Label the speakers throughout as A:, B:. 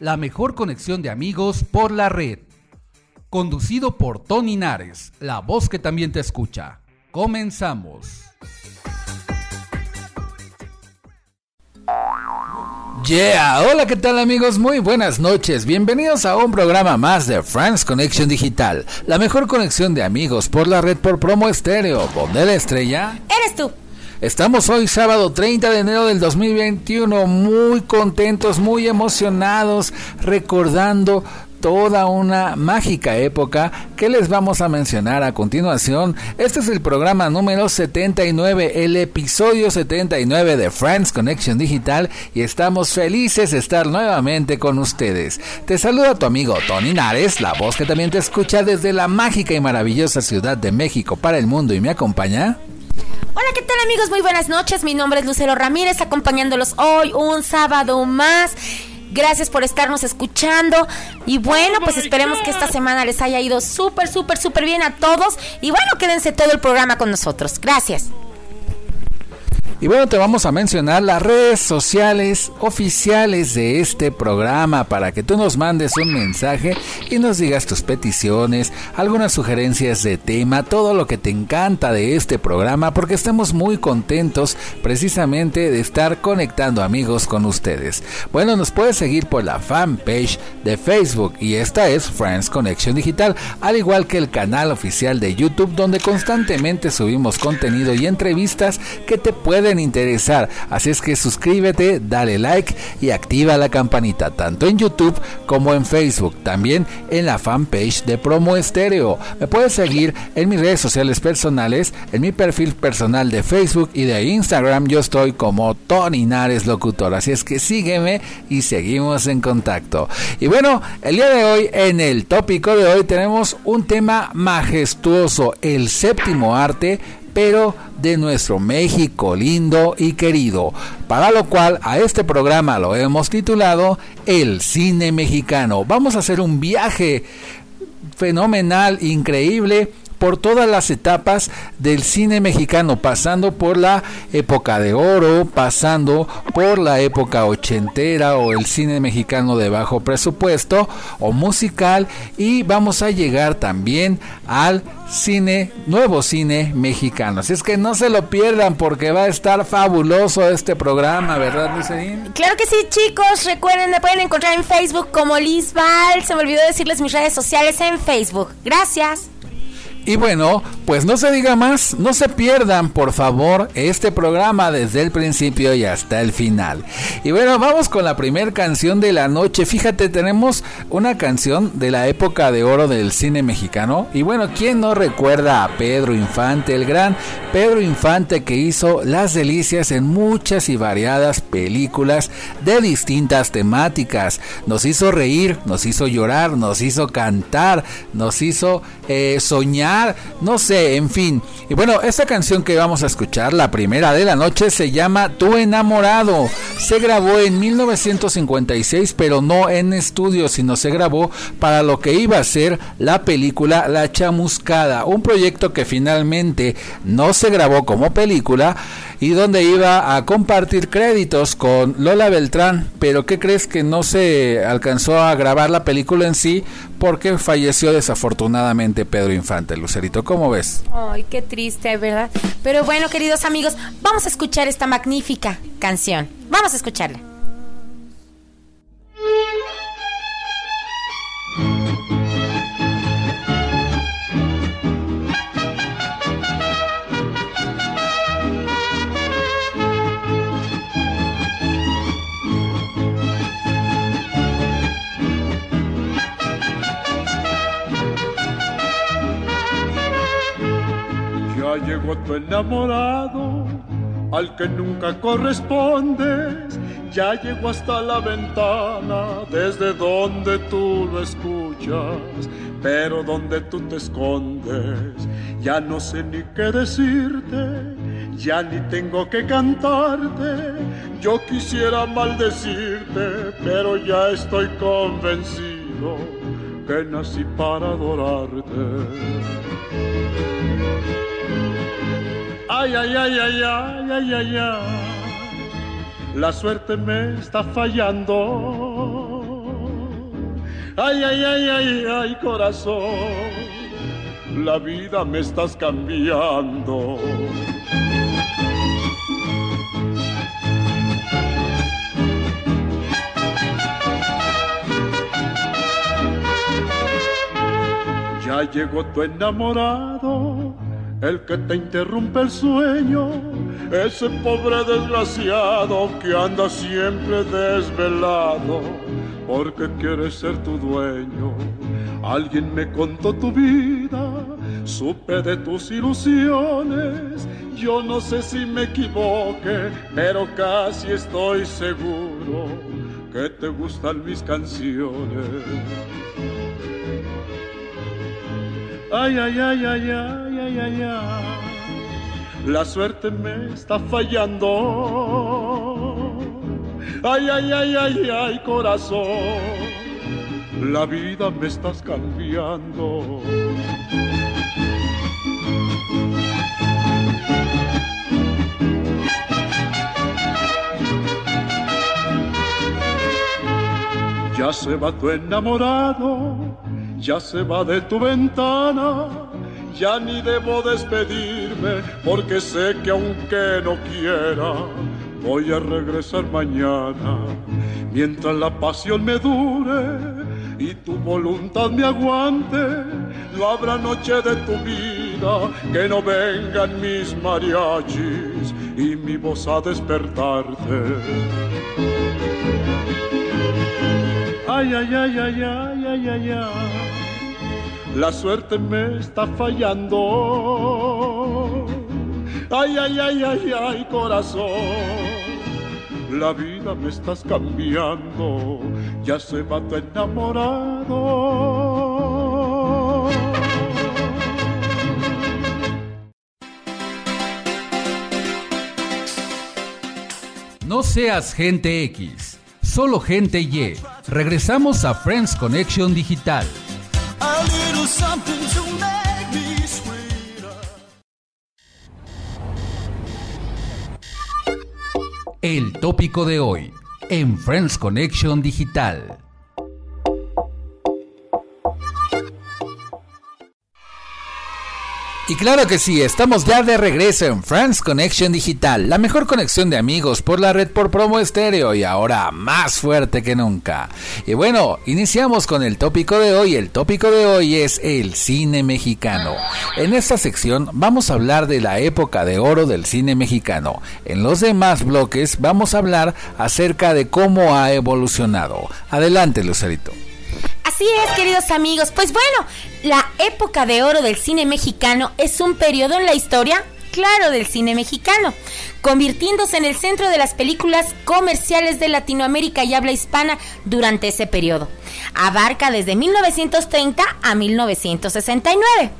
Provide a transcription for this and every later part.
A: la mejor conexión de amigos por la red. Conducido por Tony Nares, la voz que también te escucha. Comenzamos. Yeah, hola, ¿qué tal amigos? Muy buenas noches. Bienvenidos a un programa más de Friends Connection Digital, la mejor conexión de amigos por la red por promo estéreo. ¿Dónde la estrella?
B: Eres tú.
A: Estamos hoy sábado 30 de enero del 2021 muy contentos, muy emocionados, recordando toda una mágica época que les vamos a mencionar a continuación. Este es el programa número 79, el episodio 79 de Friends Connection Digital y estamos felices de estar nuevamente con ustedes. Te saluda tu amigo Tony Nares, la voz que también te escucha desde la mágica y maravillosa Ciudad de México para el mundo y me acompaña.
B: Hola, ¿qué tal amigos? Muy buenas noches. Mi nombre es Lucero Ramírez, acompañándolos hoy un sábado más. Gracias por estarnos escuchando. Y bueno, pues esperemos que esta semana les haya ido súper, súper, súper bien a todos. Y bueno, quédense todo el programa con nosotros. Gracias.
A: Y bueno, te vamos a mencionar las redes sociales oficiales de este programa para que tú nos mandes un mensaje y nos digas tus peticiones, algunas sugerencias de tema, todo lo que te encanta de este programa, porque estamos muy contentos precisamente de estar conectando amigos con ustedes. Bueno, nos puedes seguir por la fanpage de Facebook y esta es Friends Connection Digital, al igual que el canal oficial de YouTube donde constantemente subimos contenido y entrevistas que te pueden interesar. Así es que suscríbete, dale like y activa la campanita tanto en YouTube como en Facebook. También en la fanpage de Promo Estéreo. Me puedes seguir en mis redes sociales personales, en mi perfil personal de Facebook y de Instagram. Yo estoy como Tony Nares Locutor. Así es que sígueme y seguimos en contacto. Y bueno, el día de hoy, en el tópico de hoy, tenemos un tema majestuoso, el séptimo arte de nuestro México lindo y querido, para lo cual a este programa lo hemos titulado El cine mexicano. Vamos a hacer un viaje fenomenal, increíble por todas las etapas del cine mexicano, pasando por la época de oro, pasando por la época ochentera o el cine mexicano de bajo presupuesto o musical y vamos a llegar también al cine, nuevo cine mexicano. Así es que no se lo pierdan porque va a estar fabuloso este programa, ¿verdad, Lucerín?
B: Claro que sí, chicos. Recuerden, me pueden encontrar en Facebook como Liz Val. Se me olvidó decirles mis redes sociales en Facebook. Gracias.
A: Y bueno, pues no se diga más, no se pierdan por favor este programa desde el principio y hasta el final. Y bueno, vamos con la primera canción de la noche. Fíjate, tenemos una canción de la época de oro del cine mexicano. Y bueno, ¿quién no recuerda a Pedro Infante, el gran Pedro Infante que hizo las delicias en muchas y variadas películas de distintas temáticas? Nos hizo reír, nos hizo llorar, nos hizo cantar, nos hizo eh, soñar no sé, en fin. Y bueno, esta canción que vamos a escuchar, la primera de la noche, se llama Tu enamorado. Se grabó en 1956, pero no en estudio, sino se grabó para lo que iba a ser la película La Chamuscada, un proyecto que finalmente no se grabó como película y donde iba a compartir créditos con Lola Beltrán, pero ¿qué crees que no se alcanzó a grabar la película en sí porque falleció desafortunadamente Pedro Infante, Lucerito, ¿cómo ves?
B: Ay, qué triste, ¿verdad? Pero bueno, queridos amigos, vamos a escuchar esta magnífica canción. Vamos a escucharla.
C: Tu enamorado al que nunca correspondes, ya llegó hasta la ventana desde donde tú lo escuchas, pero donde tú te escondes, ya no sé ni qué decirte, ya ni tengo que cantarte, yo quisiera maldecirte, pero ya estoy convencido que nací para adorarte. Ay, ay, ay, ay, ay, ay, ay, ay. La suerte me está fallando. Ay, ay, ay, ay, ay, corazón. La vida me estás cambiando. Ya llegó tu enamorado el que te interrumpe el sueño, ese pobre desgraciado que anda siempre desvelado, porque quiere ser tu dueño. Alguien me contó tu vida, supe de tus ilusiones, yo no sé si me equivoque, pero casi estoy seguro que te gustan mis canciones. Ay, ay, ay, ay, ay, ay, ay, ay. La suerte me está fallando. Ay, ay, ay, ay, ay, corazón. La vida me estás cambiando. Ya se va tu enamorado ya se va de tu ventana, ya ni debo despedirme, porque sé que aunque no quiera, voy a regresar mañana. Mientras la pasión me dure y tu voluntad me aguante, no habrá noche de tu vida que no vengan mis mariachis y mi voz a despertarte. Ay, ay, ay, ay, ay, ay, ay, ay la suerte me está fallando. Ay, ay, ay, ay, ay, corazón, la vida me estás cambiando, ya se va tu enamorado.
A: No seas gente X, solo gente Y. Regresamos a Friends Connection Digital. El tópico de hoy en Friends Connection Digital. Y claro que sí, estamos ya de regreso en Friends Connection Digital, la mejor conexión de amigos por la red por promo estéreo y ahora más fuerte que nunca. Y bueno, iniciamos con el tópico de hoy. El tópico de hoy es el cine mexicano. En esta sección vamos a hablar de la época de oro del cine mexicano. En los demás bloques vamos a hablar acerca de cómo ha evolucionado. Adelante, Lucerito.
B: Así es, queridos amigos. Pues bueno, la época de oro del cine mexicano es un periodo en la historia, claro, del cine mexicano, convirtiéndose en el centro de las películas comerciales de Latinoamérica y habla hispana durante ese periodo. Abarca desde 1930 a 1969.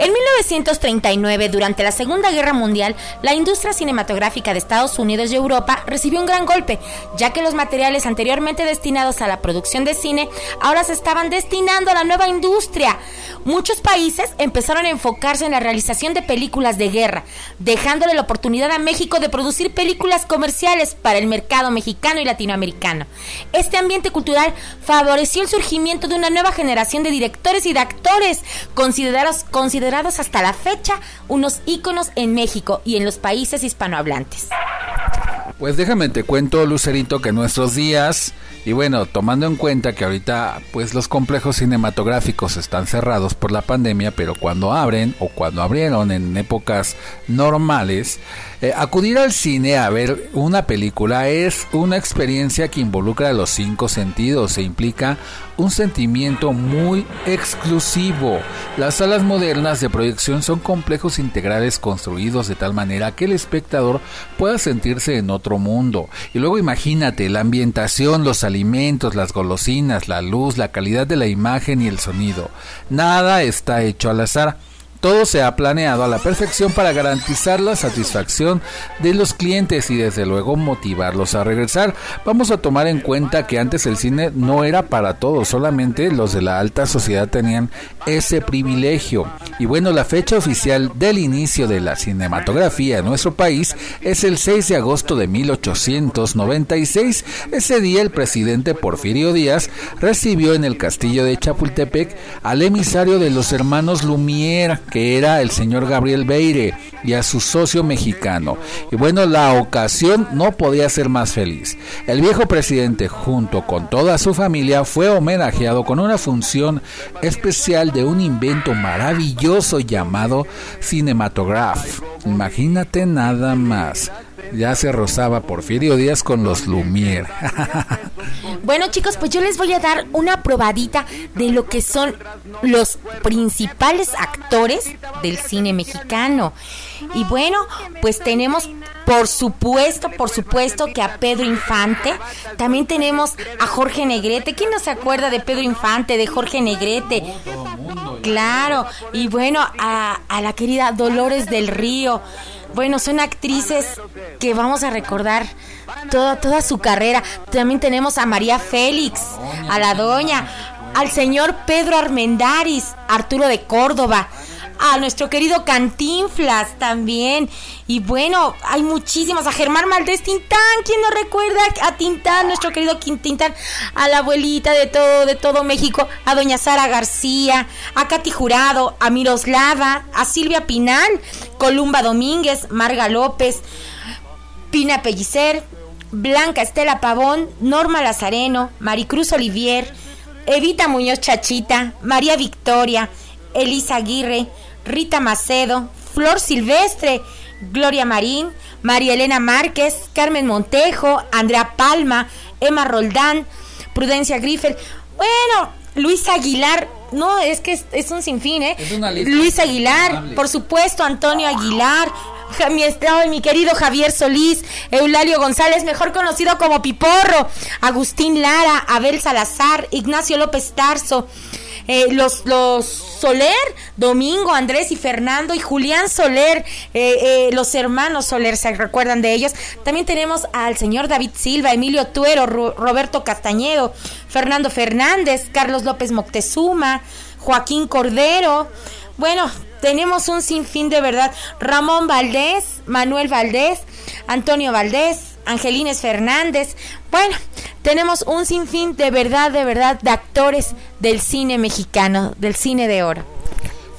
B: En 1939, durante la Segunda Guerra Mundial, la industria cinematográfica de Estados Unidos y Europa recibió un gran golpe, ya que los materiales anteriormente destinados a la producción de cine ahora se estaban destinando a la nueva industria. Muchos países empezaron a enfocarse en la realización de películas de guerra, dejándole la oportunidad a México de producir películas comerciales para el mercado mexicano y latinoamericano. Este ambiente cultural favoreció el surgimiento de una nueva generación de directores y de actores considerados, considerados hasta la fecha unos íconos en México y en los países hispanohablantes.
A: Pues déjame te cuento, Lucerito, que nuestros días, y bueno, tomando en cuenta que ahorita pues los complejos cinematográficos están cerrados por la pandemia, pero cuando abren o cuando abrieron en épocas normales, Eh, acudir al cine a ver una película es una experiencia que involucra los cinco sentidos e implica un sentimiento muy exclusivo. Las salas modernas de proyección son complejos integrales construidos de tal manera que el espectador pueda sentirse en otro mundo. Y luego imagínate la ambientación, los alimentos, las golosinas, la luz, la calidad de la imagen y el sonido. Nada está hecho al azar. Todo se ha planeado a la perfección para garantizar la satisfacción de los clientes y desde luego motivarlos a regresar. Vamos a tomar en cuenta que antes el cine no era para todos, solamente los de la alta sociedad tenían ese privilegio. Y bueno, la fecha oficial del inicio de la cinematografía en nuestro país es el 6 de agosto de 1896. Ese día el presidente Porfirio Díaz recibió en el castillo de Chapultepec al emisario de los hermanos Lumière que era el señor Gabriel Beire, y a su socio mexicano. Y bueno, la ocasión no podía ser más feliz. El viejo presidente, junto con toda su familia, fue homenajeado con una función especial de un invento maravilloso llamado Cinematograph. Imagínate nada más ya se rozaba Porfirio Díaz con los Lumière.
B: bueno chicos, pues yo les voy a dar una probadita de lo que son los principales actores del cine mexicano. Y bueno, pues tenemos por supuesto, por supuesto que a Pedro Infante. También tenemos a Jorge Negrete. ¿Quién no se acuerda de Pedro Infante, de Jorge Negrete? Claro. Y bueno, a, a la querida Dolores del Río. Bueno, son actrices que vamos a recordar toda, toda su carrera. También tenemos a María Félix, a la doña, al señor Pedro Armendaris, Arturo de Córdoba, a nuestro querido Cantinflas también. Y bueno, hay muchísimas. A Germán Maldés Tintán, ¿quién no recuerda a Tintán, nuestro querido Tintán? A la abuelita de todo, de todo México, a doña Sara García, a Katy Jurado, a Miroslava, a Silvia Pinal, Columba Domínguez, Marga López, Pina Pellicer, Blanca Estela Pavón, Norma Lazareno, Maricruz Olivier, Evita Muñoz Chachita, María Victoria, Elisa Aguirre, Rita Macedo, Flor Silvestre, Gloria Marín, María Elena Márquez, Carmen Montejo, Andrea Palma, Emma Roldán, Prudencia Griffel. Bueno, Luis Aguilar, no, es que es, un sinfín, ¿eh? Luis Aguilar, por supuesto, Antonio Aguilar, mi, mi querido Javier Solís, Eulalio González, mejor conocido como Piporro, Agustín Lara, Abel Salazar, Ignacio López Tarso, eh, los, los Soler, Domingo, Andrés y Fernando y Julián Soler, eh, eh, los hermanos Soler, ¿se recuerdan de ellos? También tenemos al señor David Silva, Emilio Tuero, Roberto Castañedo, Fernando Fernández, Carlos López Moctezuma, Joaquín Cordero. Bueno, tenemos un sinfín de verdad. Ramón Valdés, Manuel Valdés, Antonio Valdés, Angelines Fernández. Bueno, tenemos un sinfín de verdad, de verdad, de actores del cine mexicano, del cine de oro.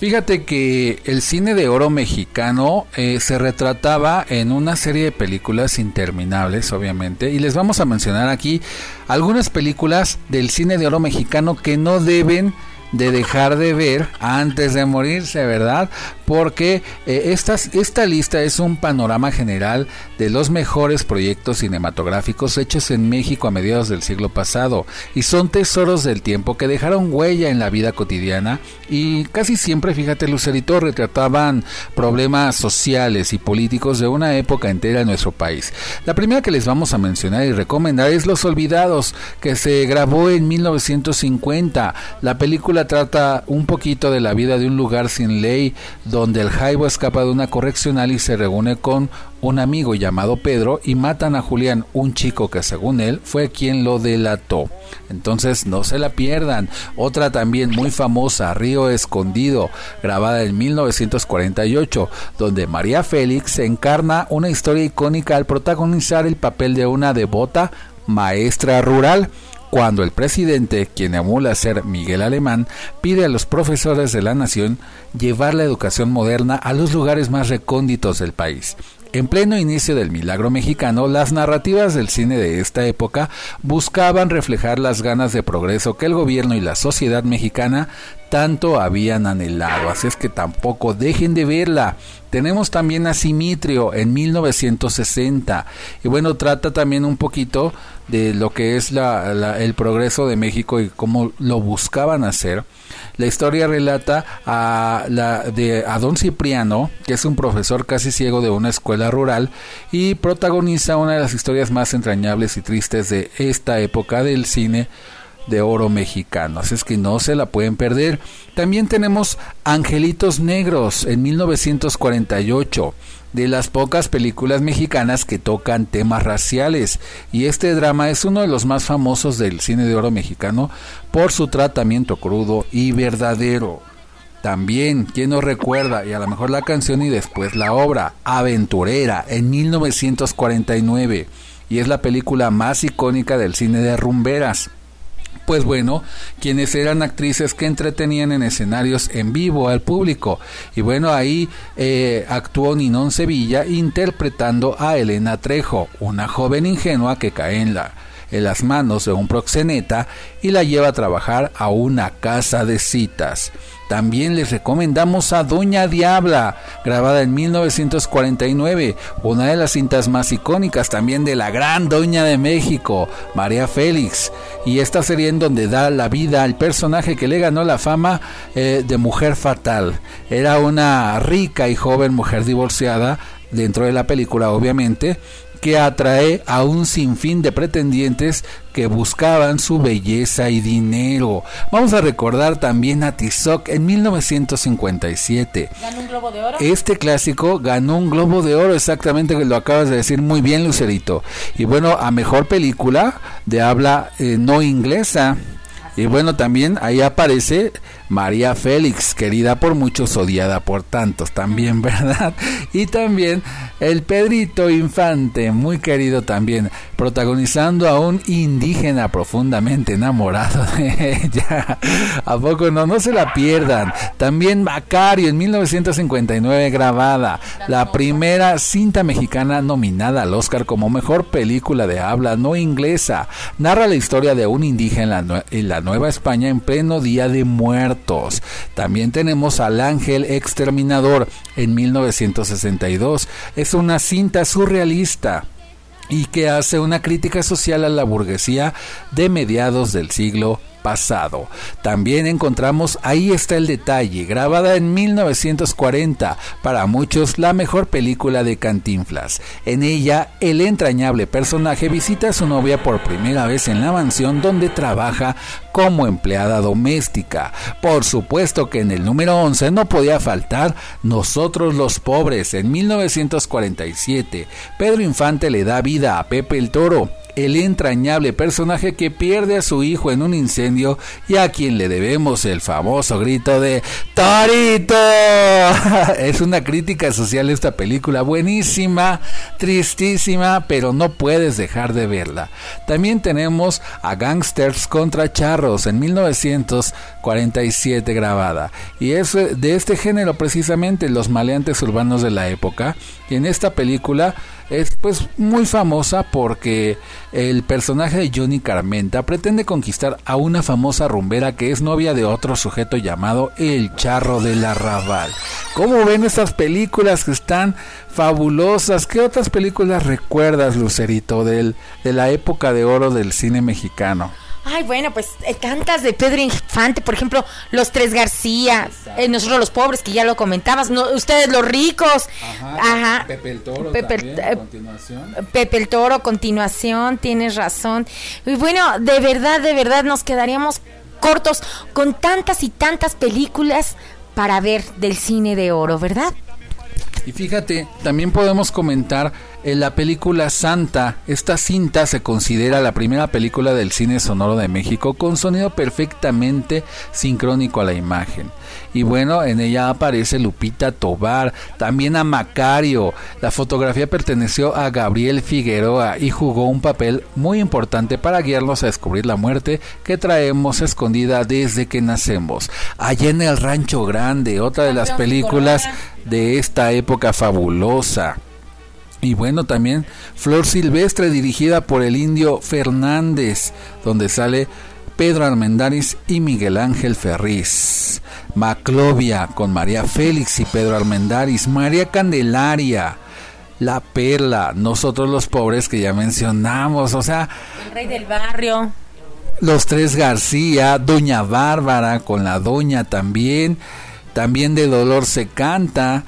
A: Fíjate que el cine de oro mexicano eh, se retrataba en una serie de películas interminables, obviamente, y les vamos a mencionar aquí algunas películas del cine de oro mexicano que no deben de dejar de ver antes de morirse, ¿verdad? Porque eh, esta, esta lista es un panorama general de los mejores proyectos cinematográficos hechos en México a mediados del siglo pasado y son tesoros del tiempo que dejaron huella en la vida cotidiana y casi siempre, fíjate Lucerito, retrataban problemas sociales y políticos de una época entera en nuestro país. La primera que les vamos a mencionar y recomendar es Los Olvidados, que se grabó en 1950. La película trata un poquito de la vida de un lugar sin ley donde el Jaibo escapa de una correccional y se reúne con un amigo llamado Pedro y matan a Julián, un chico que según él fue quien lo delató. Entonces no se la pierdan. Otra también muy famosa, Río Escondido, grabada en 1948, donde María Félix encarna una historia icónica al protagonizar el papel de una devota maestra rural cuando el presidente, quien emula ser Miguel Alemán, pide a los profesores de la nación llevar la educación moderna a los lugares más recónditos del país. En pleno inicio del milagro mexicano, las narrativas del cine de esta época buscaban reflejar las ganas de progreso que el gobierno y la sociedad mexicana tanto habían anhelado. Así es que tampoco dejen de verla. Tenemos también a Simitrio en 1960 y bueno, trata también un poquito de lo que es el progreso de México y cómo lo buscaban hacer. La historia relata a, la, de, a don Cipriano, que es un profesor casi ciego de una escuela rural, y protagoniza una de las historias más entrañables y tristes de esta época del cine de oro mexicano. Así es que no se la pueden perder. También tenemos Angelitos Negros en 1948, de las pocas películas mexicanas que tocan temas raciales. Y este drama es uno de los más famosos del cine de oro mexicano por su tratamiento crudo y verdadero. También, ¿quién nos recuerda? Y a lo mejor la canción y después la obra, Aventurera, en 1949. Y es la película más icónica del cine de rumberas pues bueno, quienes eran actrices que entretenían en escenarios en vivo al público. Y bueno, ahí eh, actuó Ninón Sevilla interpretando a Elena Trejo, una joven ingenua que cae en la en las manos de un proxeneta y la lleva a trabajar a una casa de citas. También les recomendamos a Doña Diabla, grabada en 1949, una de las cintas más icónicas también de la gran Doña de México, María Félix. Y esta serie en donde da la vida al personaje que le ganó la fama eh, de mujer fatal. Era una rica y joven mujer divorciada dentro de la película obviamente, que atrae a un sinfín de pretendientes que buscaban su belleza y dinero. Vamos a recordar también a Tizoc en 1957.
B: ¿Ganó un globo de oro?
A: Este clásico ganó un globo de oro, exactamente, que lo acabas de decir muy bien, Lucerito. Y bueno, a mejor película de habla eh, no inglesa. Y bueno, también ahí aparece María Félix, querida por muchos, odiada por tantos también, ¿verdad? Y también el Pedrito Infante, muy querido también, protagonizando a un indígena profundamente enamorado de ella. ¿A poco no? No se la pierdan. También Macario en 1959 grabada, la primera cinta mexicana nominada al Oscar como mejor película de habla no inglesa. Narra la historia de un indígena en la Nueva España en pleno día de muerte también tenemos al Ángel Exterminador en 1962. Es una cinta surrealista y que hace una crítica social a la burguesía de mediados del siglo pasado. También encontramos Ahí está el detalle, grabada en 1940, para muchos la mejor película de Cantinflas. En ella, el entrañable personaje visita a su novia por primera vez en la mansión donde trabaja como empleada doméstica. Por supuesto que en el número 11 no podía faltar Nosotros los pobres en 1947. Pedro Infante le da vida a Pepe el Toro el entrañable personaje que pierde a su hijo en un incendio y a quien le debemos el famoso grito de Torito. es una crítica social esta película, buenísima, tristísima, pero no puedes dejar de verla. También tenemos a Gangsters contra Charros en 1947 grabada y es de este género precisamente los maleantes urbanos de la época y en esta película es pues muy famosa porque el personaje de Johnny Carmenta pretende conquistar a una famosa rumbera que es novia de otro sujeto llamado el Charro del Arrabal. ¿Cómo ven estas películas que están fabulosas? ¿Qué otras películas recuerdas, Lucerito, del, de la época de oro del cine mexicano?
B: Ay, bueno, pues eh, tantas de Pedro Infante, por ejemplo, Los Tres García, eh, nosotros los pobres, que ya lo comentabas, no, ustedes los ricos.
A: Ajá, Pepe el Toro Pepe, también, continuación.
B: Pepe el Toro, continuación, tienes razón. Y bueno, de verdad, de verdad, nos quedaríamos cortos con tantas y tantas películas para ver del cine de oro, ¿verdad?
A: Y fíjate, también podemos comentar en la película Santa, esta cinta se considera la primera película del cine sonoro de México con sonido perfectamente sincrónico a la imagen. Y bueno, en ella aparece Lupita Tobar, también a Macario. La fotografía perteneció a Gabriel Figueroa y jugó un papel muy importante para guiarnos a descubrir la muerte que traemos escondida desde que nacemos. Allá en el Rancho Grande, otra de las películas de esta época fabulosa. Y bueno, también Flor Silvestre dirigida por el indio Fernández, donde sale Pedro Armendáriz y Miguel Ángel Ferriz. Maclovia con María Félix y Pedro Armendáriz. María Candelaria. La Perla, nosotros los pobres que ya mencionamos, o sea...
B: El rey del barrio.
A: Los tres García, Doña Bárbara con la Doña también, también de Dolor se canta,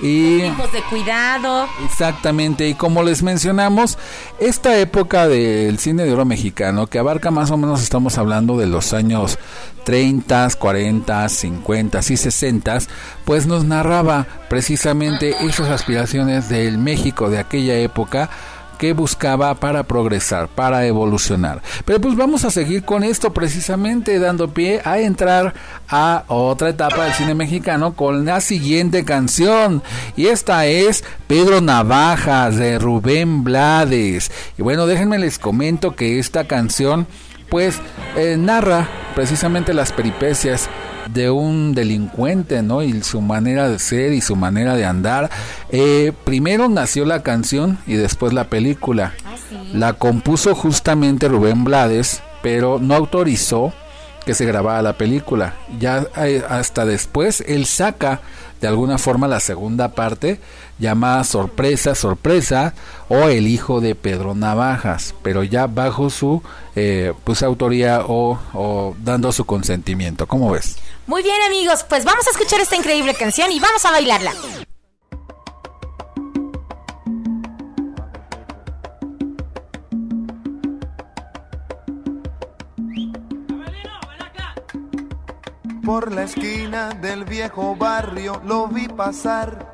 A: y
B: de cuidado.
A: Exactamente, y como les mencionamos, esta época del cine de oro mexicano, que abarca más o menos, estamos hablando de los años 30, 40, 50 y 60, pues nos narraba precisamente esas aspiraciones del México de aquella época buscaba para progresar, para evolucionar. Pero pues vamos a seguir con esto precisamente dando pie a entrar a otra etapa del cine mexicano con la siguiente canción y esta es Pedro Navajas de Rubén Blades. Y bueno, déjenme les comento que esta canción pues eh, narra precisamente las peripecias de un delincuente, ¿no? Y su manera de ser y su manera de andar. Eh, primero nació la canción y después la película. Ah, la compuso justamente Rubén Blades, pero no autorizó que se grabara la película. Ya eh, hasta después él saca de alguna forma la segunda parte llamada Sorpresa, Sorpresa o El hijo de Pedro Navajas, pero ya bajo su eh, pues autoría o, o dando su consentimiento. ¿Cómo ves?
B: Muy bien amigos, pues vamos a escuchar esta increíble canción y vamos a bailarla.
D: Por la esquina del viejo barrio lo vi pasar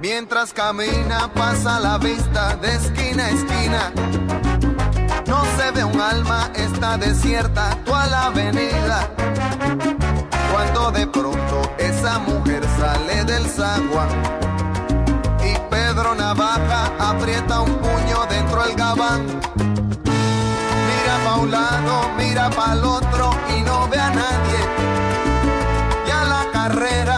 D: Mientras camina pasa la vista de esquina a esquina. No se ve un alma, está desierta toda la avenida cuando de pronto esa mujer sale del zaguán y Pedro Navaja aprieta un puño dentro del gabán. Mira pa' un lado, mira pa' el otro y no ve a nadie. Ya la carrera,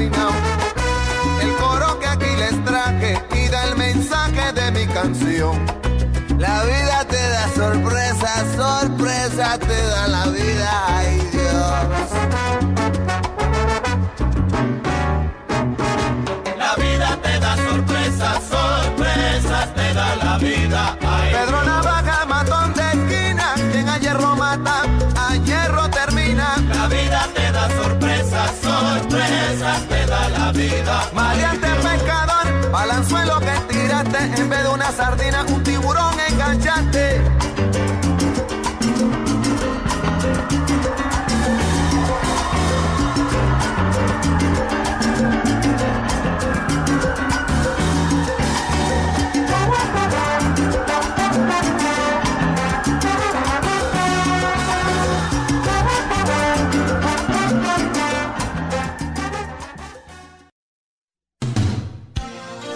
D: El coro que aquí les traje y da el mensaje de mi canción. La vida te da sorpresa, sorpresa te da la vida, ay Dios.
E: Vida.
D: Maleante pescador, balanzuelo que tiraste, en vez de una sardina, un tiburón enganchaste.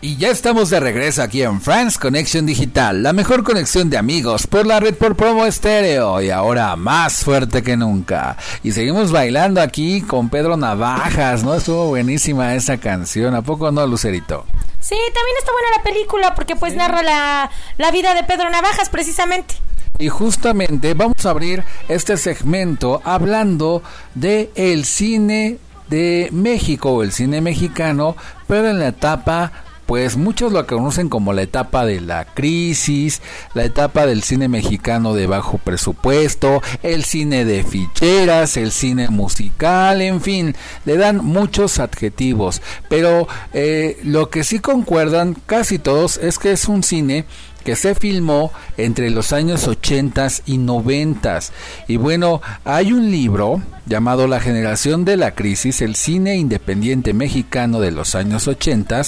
A: Y ya estamos de regreso aquí en Friends Connection Digital, la mejor conexión de amigos por la red por promo estéreo y ahora más fuerte que nunca. Y seguimos bailando aquí con Pedro Navajas, ¿no? Estuvo buenísima esa canción, ¿a poco no, Lucerito?
B: Sí, también está buena la película porque pues narra la, la vida de Pedro Navajas precisamente.
A: Y justamente vamos a abrir este segmento hablando de el cine de México o el cine mexicano, pero en la etapa pues muchos lo conocen como la etapa de la crisis, la etapa del cine mexicano de bajo presupuesto, el cine de ficheras, el cine musical, en fin, le dan muchos adjetivos, pero eh, lo que sí concuerdan casi todos es que es un cine que se filmó entre los años 80 y 90. Y bueno, hay un libro llamado La generación de la crisis, el cine independiente mexicano de los años 80.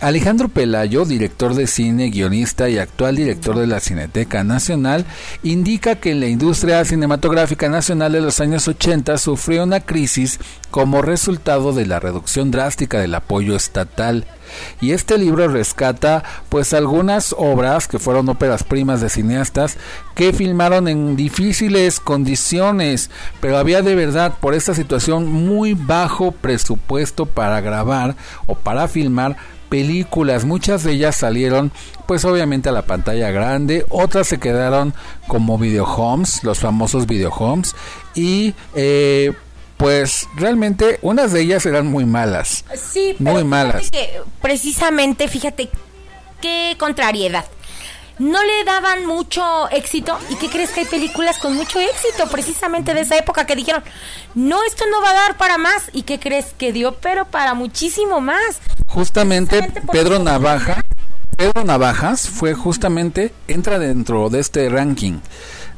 A: Alejandro Pelayo, director de cine, guionista y actual director de la Cineteca Nacional, indica que la industria cinematográfica nacional de los años 80 sufrió una crisis como resultado de la reducción drástica del apoyo estatal. Y este libro rescata pues algunas obras que fueron óperas primas de cineastas que filmaron en difíciles condiciones, pero había de verdad por esta situación muy bajo presupuesto para grabar o para filmar películas, muchas de ellas salieron pues obviamente a la pantalla grande, otras se quedaron como videohomes, los famosos videohomes y eh, pues realmente unas de ellas eran muy malas.
B: Sí,
A: Muy
B: pero
A: malas.
B: que precisamente, fíjate qué contrariedad. No le daban mucho éxito. ¿Y qué crees que hay películas con mucho éxito? Precisamente de esa época que dijeron, no, esto no va a dar para más. ¿Y qué crees que dio? Pero para muchísimo más.
A: Justamente
B: por
A: Pedro Navaja, Pedro Navajas fue justamente entra dentro de este ranking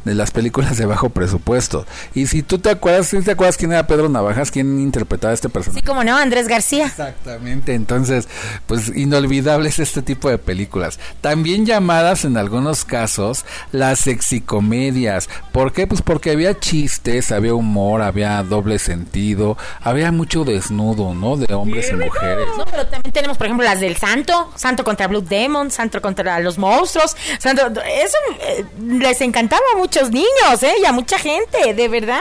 A: de las películas de bajo presupuesto. Y si tú te acuerdas, ¿sí te acuerdas quién era Pedro Navajas, quién interpretaba a este personaje?
B: Sí, como no, Andrés García.
A: Exactamente, entonces, pues inolvidables este tipo de películas. También llamadas en algunos casos las sexicomedias. ¿Por qué? Pues porque había chistes, había humor, había doble sentido, había mucho desnudo, ¿no? De hombres y mujeres.
B: No, pero también tenemos, por ejemplo, las del Santo, Santo contra Blue Demon, Santo contra los monstruos, Santo, eso eh, les encantaba a muchos niños, ¿eh? Y a mucha gente, de verdad.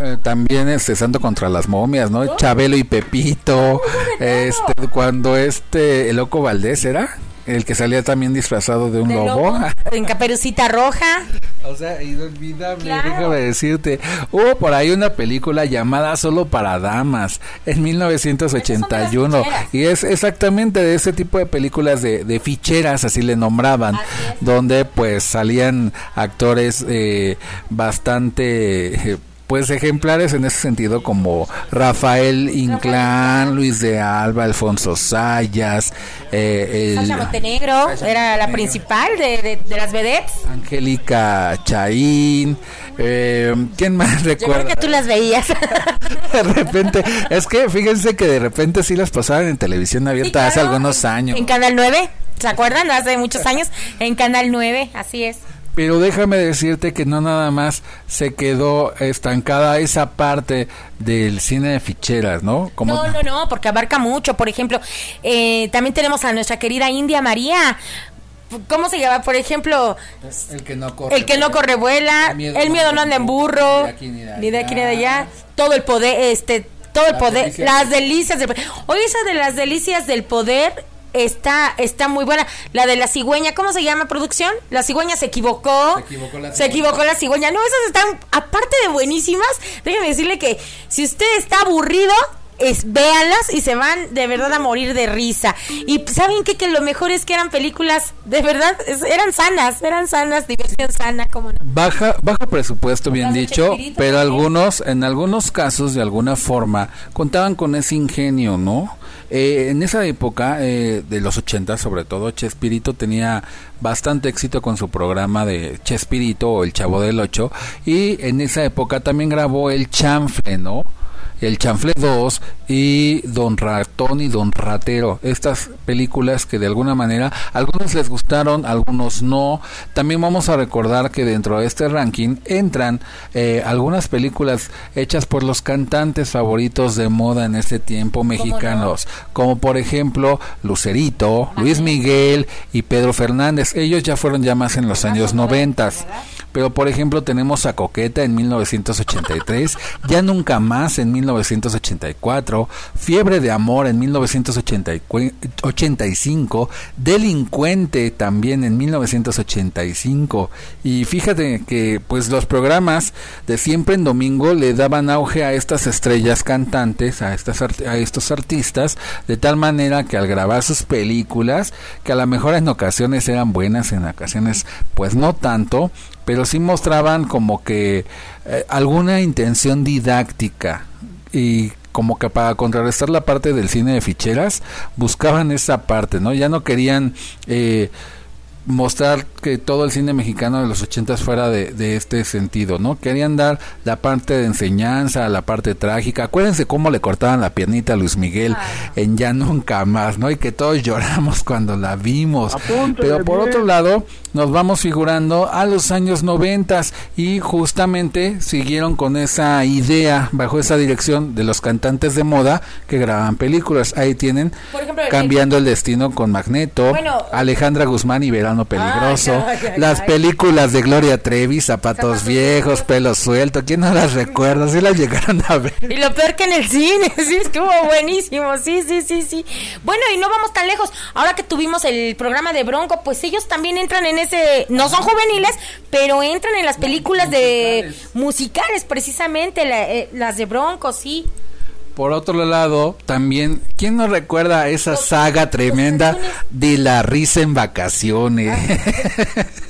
A: Eh, también este Santo contra las momias, ¿no? Chabelo y Pepito. Este, cuando este, el loco Valdés era el que salía también disfrazado de un
B: De
A: lobo.
B: lobo, en Caperucita Roja.
A: O sea, inolvidable,
B: Claro.
A: déjame decirte. Hubo por ahí una película llamada Solo para Damas en 1981
B: Esas son las
A: y es exactamente de ese tipo de películas de, de ficheras, así le nombraban, donde pues salían actores eh, bastante... pues ejemplares en ese sentido como Rafael Inclán, Luis de Alba, Alfonso Sayas,
B: eh, Sasha Montenegro era la principal de, de, las vedettes.
A: Angélica Chaín, eh, ¿quién más recuerda?
B: Yo creo que tú las veías.
A: de repente, es que fíjense que de repente sí las pasaban en televisión abierta hace algunos años.
B: En Canal 9, ¿se acuerdan? Hace muchos años, en Canal 9, así es.
A: Pero déjame decirte que no nada más se quedó estancada esa parte del cine de ficheras, ¿no?
B: Como... No, no, no, porque abarca mucho. Por ejemplo, eh, también tenemos a nuestra querida India María. ¿Cómo se llama? Por ejemplo,
A: el que no corre,
B: el que no corre vuela, el miedo, no anda en burro, ni de aquí ni de allá, todo el poder, este, todo el poder, las delicias del poder. Oye, esa de las delicias del poder está está muy buena. La de la cigüeña, ¿cómo se llama producción? La cigüeña se equivocó. Se equivocó la cigüeña. Se equivocó la cigüeña. No, esas están, aparte de buenísimas, déjenme decirle que si usted está aburrido, es, véanlas y se van de verdad a morir de risa. Y saben qué? que lo mejor es que eran películas de verdad, eran sanas, eran sanas, diversión sana, como no.
A: Baja, baja presupuesto, bien dicho, pero algunos, en algunos casos, de alguna forma, contaban con ese ingenio, ¿no? Eh, en esa época, eh, de los 80 sobre todo, Chespirito tenía bastante éxito con su programa de Chespirito o El Chavo del Ocho y en esa época también grabó El Chanfle, ¿no? El Chanfle 2 y Don Ratón y Don Ratero. Estas películas que de alguna manera algunos les gustaron, algunos no. También vamos a recordar que dentro de este ranking entran eh, algunas películas hechas por los cantantes favoritos de moda en este tiempo mexicanos, como por ejemplo Lucerito, Luis Miguel y Pedro Fernández. Ellos ya fueron ya más en los años noventas. Pero por ejemplo tenemos a Coqueta en 1983, Ya Nunca Más en 1984, Fiebre de Amor en 1985, Delincuente también en 1985. Y fíjate que pues los programas de siempre en domingo le daban auge a estas estrellas cantantes, a, estas, a estos artistas, de tal manera que al grabar sus películas, que a lo mejor en ocasiones eran buenas, en ocasiones pues no tanto, pero sí mostraban como que eh, alguna intención didáctica y como que para contrarrestar la parte del cine de ficheras buscaban esa parte, ¿no? Ya no querían eh, mostrar que todo el cine mexicano de los ochentas fuera de, este sentido, ¿no? Querían dar la parte de enseñanza, la parte trágica. Acuérdense cómo le cortaban la piernita a Luis Miguel en Ya Nunca Más, ¿no? Y que todos lloramos cuando la vimos. Pero por otro lado, nos vamos figurando a los años noventas y justamente siguieron con esa idea, bajo esa dirección de los cantantes de moda que graban películas. Ahí tienen Cambiando el Destino con Magneto, Alejandra Guzmán y Verano Peligroso, las películas de Gloria Trevi, Zapatos, Viejos, Pelo Suelto, ¿quién no las recuerda? Sí las llegaron a ver.
B: Y lo peor que en el cine, sí, estuvo buenísimo, sí, sí, sí, sí. Bueno, y no vamos tan lejos, ahora que tuvimos el programa de Bronco, pues ellos también entran en ese, no son juveniles, pero entran en las películas de musicales, precisamente, eh, las de Bronco, sí.
A: Por otro lado, también, ¿quién no recuerda esa saga tremenda de la risa en vacaciones?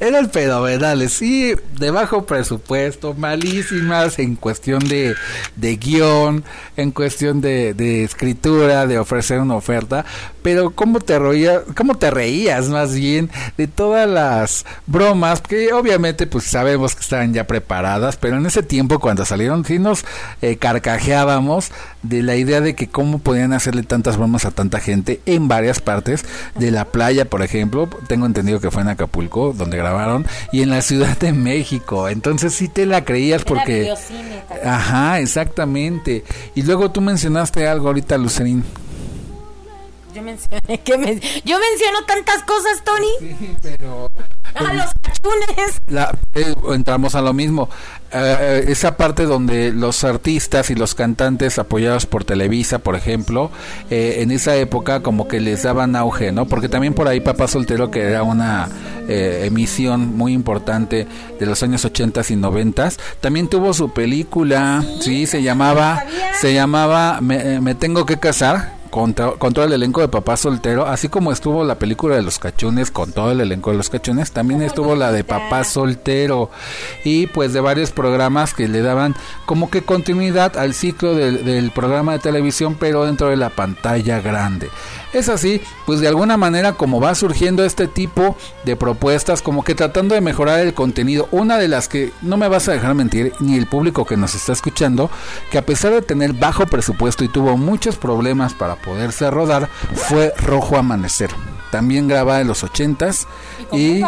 A: Eran fenomenales, sí, de bajo presupuesto, malísimas en cuestión de, de guion, en cuestión de, de, escritura, de ofrecer una oferta, pero ¿cómo te, reías, ¿cómo te reías más bien de todas las bromas que obviamente pues sabemos que estaban ya preparadas, pero en ese tiempo cuando salieron sí nos eh, carcajeábamos de la idea de que cómo podían hacerle tantas bromas a tanta gente en varias partes de la playa, por ejemplo, tengo entendido que fue en Acapulco, donde grabaron, y en la Ciudad de México. Entonces sí te la creías porque... Ajá, exactamente. Y luego tú mencionaste algo ahorita, Lucerín.
B: Yo mencioné que yo menciono tantas cosas, Tony. Sí, pero a los cachunes.
A: Eh, entramos a lo mismo. Eh, eh, esa parte donde los artistas y los cantantes apoyados por Televisa, por ejemplo, en esa época como que les daban auge, ¿no? Porque también por ahí Papá Soltero, que era una emisión muy importante de los años 80 y 90, también tuvo su película, sí, se llamaba, se llamaba me, me tengo que casar con, con, todo el elenco de Papá Soltero, así como estuvo la película de los cachones con todo el elenco de los cachones, también estuvo la de Papá Soltero y pues de varios programas que le daban como que continuidad al ciclo del, del programa de televisión, pero dentro de la pantalla grande. Es así, pues de alguna manera como va surgiendo este tipo de propuestas, como que tratando de mejorar el contenido. Una de las que no me vas a dejar mentir, ni el público que nos está escuchando, que a pesar de tener bajo presupuesto y tuvo muchos problemas para poderse rodar, fue Rojo Amanecer también grabada en los ochentas
B: y,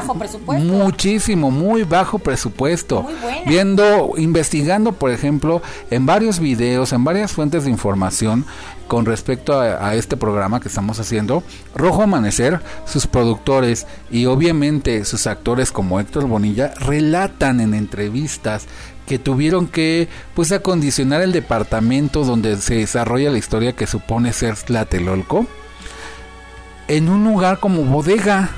A: muchísimo, muy bajo presupuesto. Viendo, investigando, por ejemplo, en varios videos, en varias fuentes de información con respecto a, este programa que estamos haciendo, Rojo Amanecer, sus productores y obviamente sus actores como Héctor Bonilla relatan en entrevistas que tuvieron que pues acondicionar el departamento donde se desarrolla la historia que supone ser Tlatelolco en un lugar como bodega.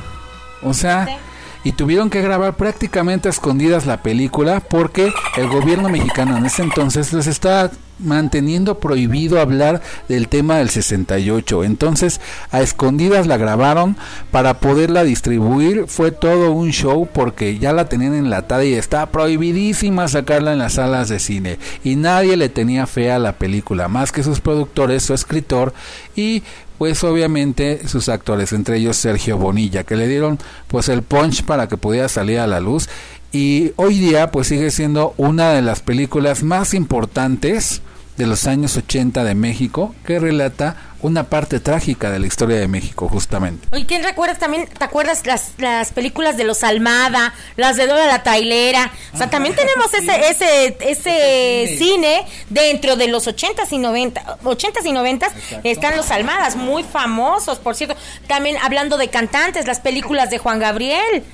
A: O sea, y tuvieron que grabar prácticamente a escondidas la película porque el gobierno mexicano en ese entonces les estaba manteniendo prohibido hablar del tema del 68. Entonces, a escondidas la grabaron para poderla distribuir. Fue todo un show porque ya la tenían enlatada y estaba prohibidísima sacarla en las salas de cine. Y nadie le tenía fe a la película, más que sus productores, su escritor y pues obviamente sus actores, entre ellos Sergio Bonilla, que le dieron pues el punch para que pudiera salir a la luz y hoy día pues sigue siendo una de las películas más importantes de los años 80 de México que relata una parte trágica de la historia de México, justamente.
B: Oye, ¿quién recuerdas también? ¿Te acuerdas las, las películas de los Almada, las de Dora la Tailera? O sea, también tenemos ese ese ese cine dentro de los 80s y 90 80s y 90s están los Almadas, muy famosos, por cierto. También hablando de cantantes, las películas de Juan Gabriel.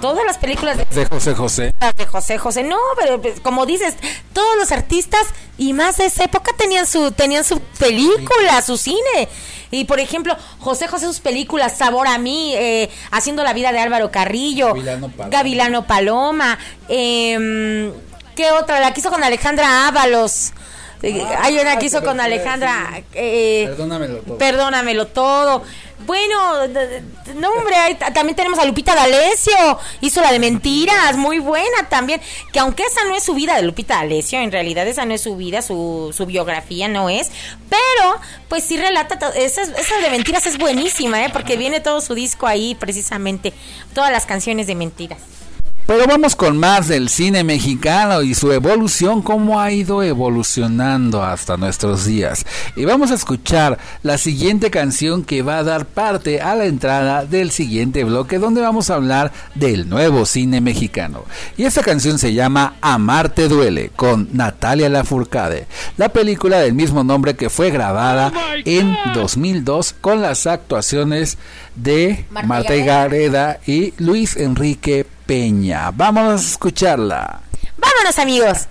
B: Todas las películas
A: de, José José.
B: De José José. No, pero pues, como dices, todos los artistas y más de esa época tenían su tenían su película, su cine. Y por ejemplo, José José, sus películas, Sabor a mí, eh, Haciendo la vida de Álvaro Carrillo, Gavilano Paloma, eh, ¿qué otra? La quiso con Alejandra Ábalos. Eh, hay una que hizo con Alejandra. Eh, perdónamelo todo. Perdónamelo todo. Bueno, no hombre, también tenemos a Lupita D'Alessio, hizo la de mentiras, muy buena también, que aunque esa no es su vida de Lupita D'Alessio, en realidad esa no es su vida, su, su biografía no es, pero pues sí relata, esa, esa de mentiras es buenísima, ¿eh? porque viene todo su disco ahí precisamente, todas las canciones de mentiras.
A: Pero vamos con más del cine mexicano y su evolución, cómo ha ido evolucionando hasta nuestros días. Y vamos a escuchar la siguiente canción que va a dar parte a la entrada del siguiente bloque donde vamos a hablar del nuevo cine mexicano. Y esta canción se llama Amarte duele con Natalia Lafourcade, la película del mismo nombre que fue grabada oh en 2002 con las actuaciones de Marta Gareda y Luis Enrique Peña. Vamos a escucharla.
B: Vámonos amigos.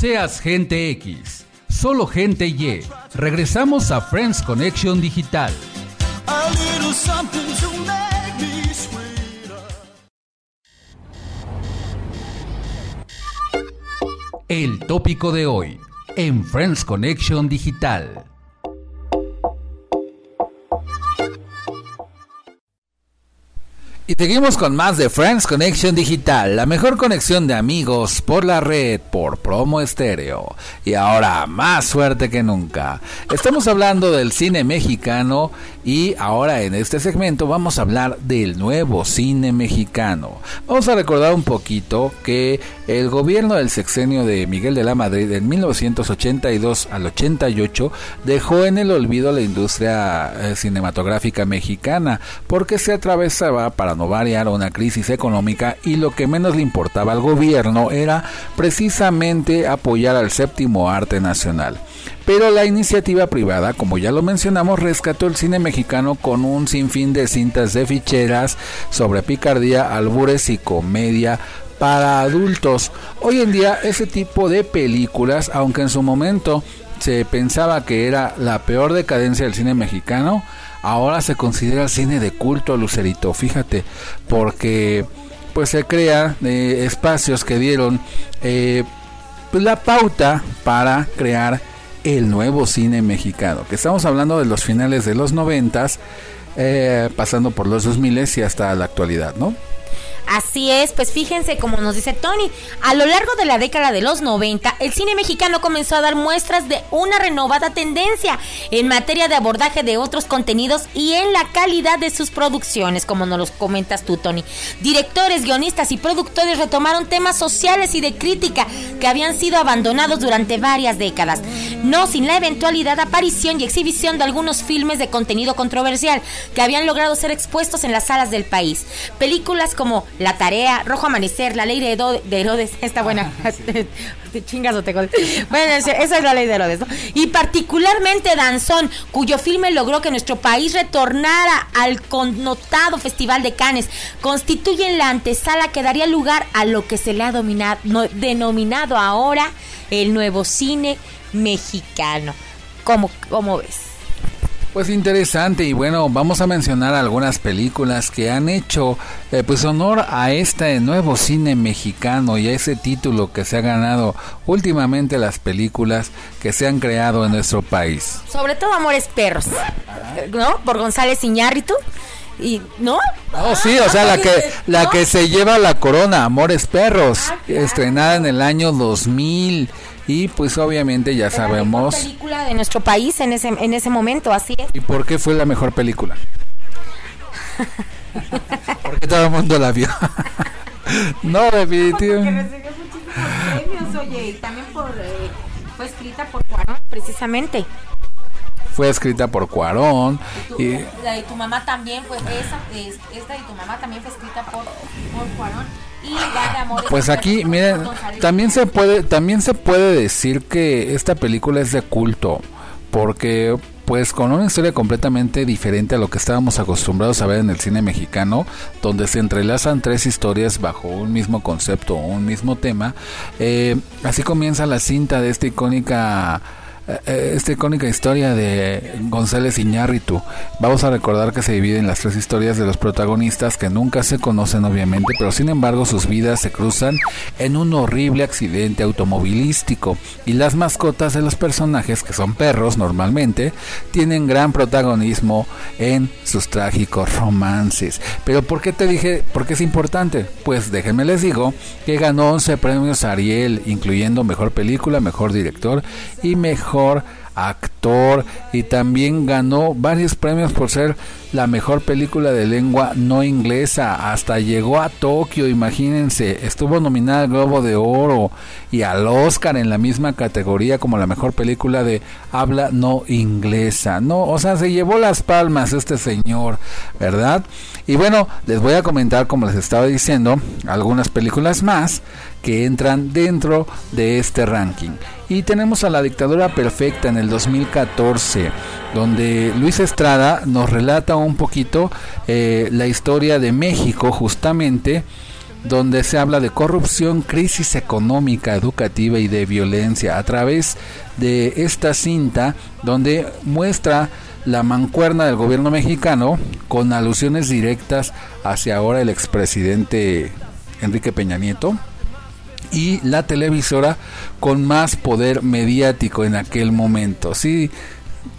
F: Seas gente X, solo gente Y. Regresamos a Friends Connection Digital. El tópico de hoy en Friends Connection Digital.
A: Y seguimos con más de Friends Connection Digital, la mejor conexión de amigos por la red, por promo estéreo. Y ahora más suerte que nunca. Estamos hablando del cine mexicano y ahora en este segmento vamos a hablar del nuevo cine mexicano. Vamos a recordar un poquito que el gobierno del sexenio de Miguel de la Madrid en 1982 al 88 dejó en el olvido la industria eh, cinematográfica mexicana porque se atravesaba para no variar una crisis económica y lo que menos le importaba al gobierno era precisamente apoyar al séptimo arte nacional. Pero la iniciativa privada, como ya lo mencionamos, rescató el cine mexicano con un sinfín de cintas de ficheras sobre picardía, albures y comedia para adultos. Hoy en día ese tipo de películas, aunque en su momento se pensaba que era la peor decadencia del cine mexicano, ahora se considera cine de culto Lucerito, fíjate, porque pues se crea eh, espacios que dieron eh, pues, la pauta para crear el nuevo cine mexicano, que estamos hablando de los finales de los noventas, eh, pasando por los 2000 y hasta la actualidad, ¿no?
B: Así es, pues fíjense como nos dice Tony, a lo largo de la década de los 90, el cine mexicano comenzó a dar muestras de una renovada tendencia en materia de abordaje de otros contenidos y en la calidad de sus producciones, como nos los comentas tú, Tony. Directores, guionistas y productores retomaron temas sociales y de crítica que habían sido abandonados durante varias décadas, no sin la eventualidad aparición y exhibición de algunos filmes de contenido controversial que habían logrado ser expuestos en las salas del país. Películas como la Tarea, Rojo Amanecer, La Ley de, Herodes, está buena. Chingas o te Bueno, esa es la ley de Herodes, ¿no? Y particularmente Danzón, cuyo filme logró que nuestro país retornara al connotado Festival de Cannes, constituyen la antesala que daría lugar a lo que se le ha denominado ahora el nuevo cine mexicano. ¿Cómo, cómo ves?
A: Pues interesante y bueno, vamos a mencionar algunas películas que han hecho eh, pues honor a este nuevo cine mexicano y a ese título que se ha ganado últimamente las películas que se han creado en nuestro país.
B: Sobre todo Amores Perros, ¿no? Por González Iñárritu y no
A: no sí o sea la que la que se lleva la corona Amores Perros ah, estrenada en el año 2000 y pues obviamente ya sabemos...
B: La película de nuestro país en ese, en ese momento, así es.
A: ¿Y por qué fue la mejor película? Porque todo el mundo la vio. no, definitivamente.
B: Premios, oye, y también por, eh, fue escrita por Cuarón, precisamente.
A: Fue escrita por Cuarón.
B: Y, la de tu mamá también fue esa, esta de tu mamá también fue escrita por, por Cuarón.
A: Pues aquí, miren, también se puede, también se puede decir que esta película es de culto, porque pues con una historia completamente diferente a lo que estábamos acostumbrados a ver en el cine mexicano, donde se entrelazan tres historias bajo un mismo concepto un mismo tema. Eh, así comienza la cinta de esta icónica esta icónica historia de González Iñárritu. Vamos a recordar que se dividen las tres historias de los protagonistas que nunca se conocen obviamente, pero sin embargo sus vidas se cruzan en un horrible accidente automovilístico y las mascotas de los personajes, que son perros normalmente, tienen gran protagonismo en sus trágicos romances. Pero ¿por qué te dije por qué es importante? Pues déjenme les digo que ganó 11 premios Ariel, incluyendo mejor película, mejor director y mejor actor y también ganó varios premios por ser la mejor película de lengua no inglesa. Hasta llegó a Tokio, imagínense. Estuvo nominada al Globo de Oro y al Oscar en la misma categoría como la mejor película de habla no inglesa. No, o sea, se llevó las palmas este señor, ¿verdad? Y bueno, les voy a comentar, como les estaba diciendo, algunas películas más que entran dentro de este ranking. Y tenemos a La Dictadura Perfecta en el 2014, donde Luis Estrada nos relata un poquito eh, la historia de México justamente donde se habla de corrupción, crisis económica, educativa y de violencia a través de esta cinta donde muestra la mancuerna del gobierno mexicano con alusiones directas hacia ahora el expresidente Enrique Peña Nieto y la televisora con más poder mediático en aquel momento. Sí,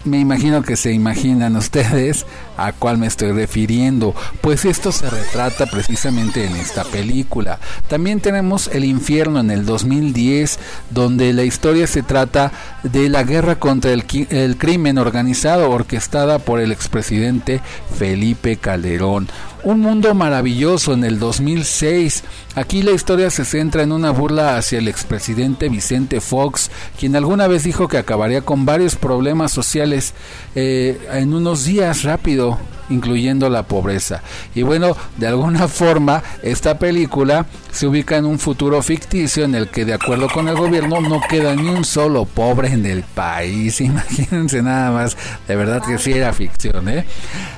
A: me imagino que se imaginan ustedes a cuál me estoy refiriendo, pues esto se retrata precisamente en esta película. También tenemos El infierno en el 2010, donde la historia se trata de la guerra contra el, el crimen organizado orquestada por el expresidente Felipe Calderón. Un mundo maravilloso en el 2006. Aquí la historia se centra en una burla hacia el expresidente Vicente Fox, quien alguna vez dijo que acabaría con varios problemas sociales eh, en unos días rápido incluyendo la pobreza. Y bueno, de alguna forma, esta película se ubica en un futuro ficticio en el que, de acuerdo con el gobierno, no queda ni un solo pobre en el país. Imagínense nada más, de verdad que sí era ficción, ¿eh?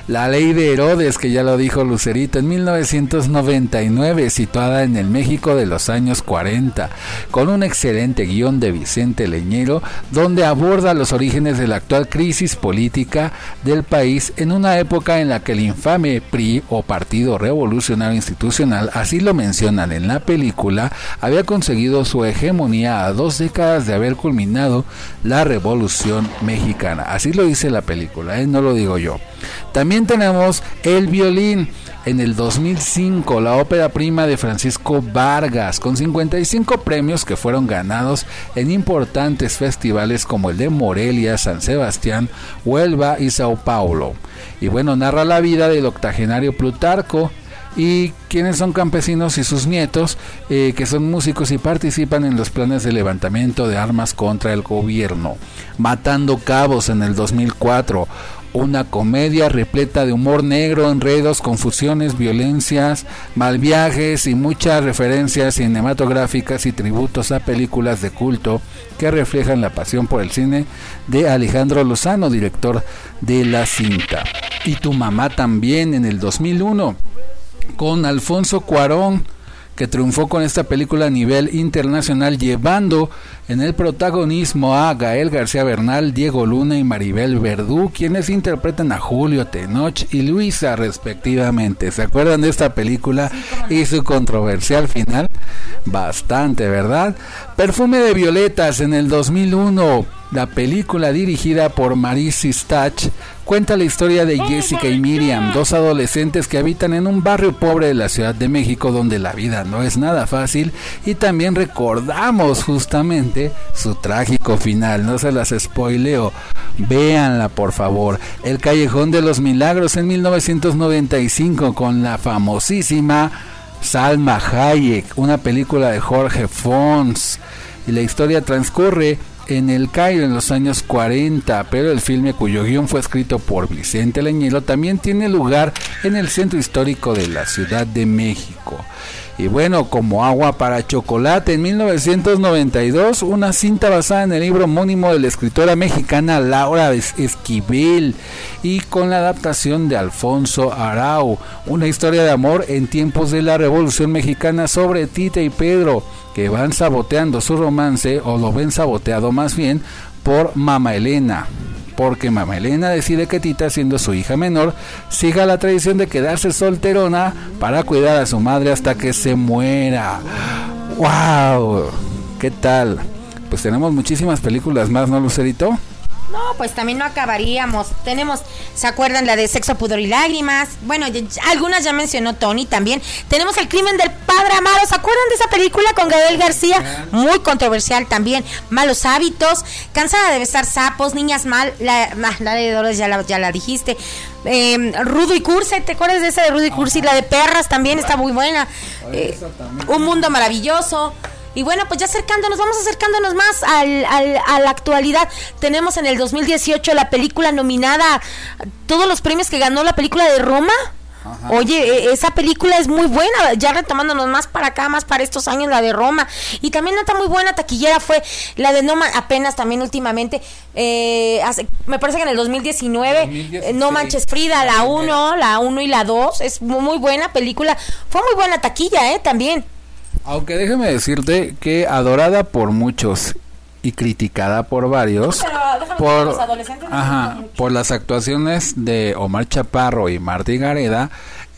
A: La ley de Herodes, que ya lo dijo Lucerito, en 1999, situada en el México de los años 40, con un excelente guion de Vicente Leñero, donde aborda los orígenes de la actual crisis política del país en una época en la que el infame PRI o Partido Revolucionario Institucional, así lo mencionan en la película, había conseguido su hegemonía a dos décadas de haber culminado la Revolución Mexicana. Así lo dice la película, ¿eh? no lo digo yo. También tenemos El Violín en el 2005 la ópera prima de Francisco Vargas, con 55 premios que fueron ganados en importantes festivales como el de Morelia, San Sebastián, Huelva y Sao Paulo. Y bueno, narra la vida del octogenario Plutarco, y quienes son campesinos y sus nietos, eh, que son músicos y participan en los planes de levantamiento de armas contra el gobierno. Matando Cabos en el 2004, una comedia repleta de humor negro, enredos, confusiones, violencias, mal viajes y muchas referencias cinematográficas y tributos a películas de culto que reflejan la pasión por el cine de Alejandro Lozano, director de la cinta. Y tu mamá también en el 2001 con Alfonso Cuarón que triunfó con esta película a nivel internacional, llevando en el protagonismo a Gael García Bernal, Diego Luna y Maribel Verdú, quienes interpretan a Julio Tenoch y Luisa respectivamente. ¿Se acuerdan de esta película y su controversial final? Bastante, ¿verdad? Perfume de Violetas en el 2001. La película dirigida por Maris Stach cuenta la historia de Jessica y Miriam, dos adolescentes que habitan en un barrio pobre de la Ciudad de México donde la vida no es nada fácil y también recordamos justamente su trágico final, no se las spoileo, véanla por favor, El Callejón de los Milagros en 1995 con la famosísima Salma Hayek, una película de Jorge Fons. Y la historia transcurre en el Cairo en los años 40, pero el filme cuyo guion fue escrito por Vicente Leñero también tiene lugar en el centro histórico de la Ciudad de México. Y bueno, como agua para chocolate, en 1992, una cinta basada en el libro homónimo de la escritora mexicana Laura Esquivel y con la adaptación de Alfonso Arau, una historia de amor en tiempos de la Revolución Mexicana sobre Tita y Pedro, que van saboteando su romance, o lo ven saboteado más bien, por Mama Elena porque Mama Elena decide que Tita, siendo su hija menor, siga la tradición de quedarse solterona para cuidar a su madre hasta que se muera. ¡Wow! ¿Qué tal? Pues tenemos muchísimas películas más, ¿no, Lucerito?
B: No, pues también no acabaríamos. Tenemos, ¿se acuerdan la de Sexo, Pudor y Lágrimas? Bueno, algunas ya mencionó Tony también. Tenemos El crimen del padre Amaro. ¿Se acuerdan de esa película con Gabriel García? Muy controversial también. Malos hábitos, Cansada de besar sapos, Niñas mal, la, la de Dolores ya la, ya la dijiste. Em, Rudo y Curse, ¿te acuerdas de esa de Rudo y Curse? Y la de Perras también está muy buena. Eh, un mundo maravilloso. Y bueno, pues ya acercándonos, vamos acercándonos más al, a la actualidad. Tenemos en el 2018 la película nominada, todos los premios que ganó la película de Roma. Oye, e- esa película es muy buena, ya retomándonos más para acá, más para estos años, la de Roma. Y también otra muy buena taquillera fue la de No Man, apenas también últimamente, eh, hace- me parece que en el 2019,
A: 2016.
B: eh, No Manches Frida, la 1, la 1 y la 2, es mu- muy buena película. Fue muy buena taquilla, ¿eh? También.
A: Aunque déjame decirte que adorada por muchos y criticada por varios
B: Pero
A: por,
B: los adolescentes
A: ajá, por las actuaciones de Omar Chaparro y Martí Gareda,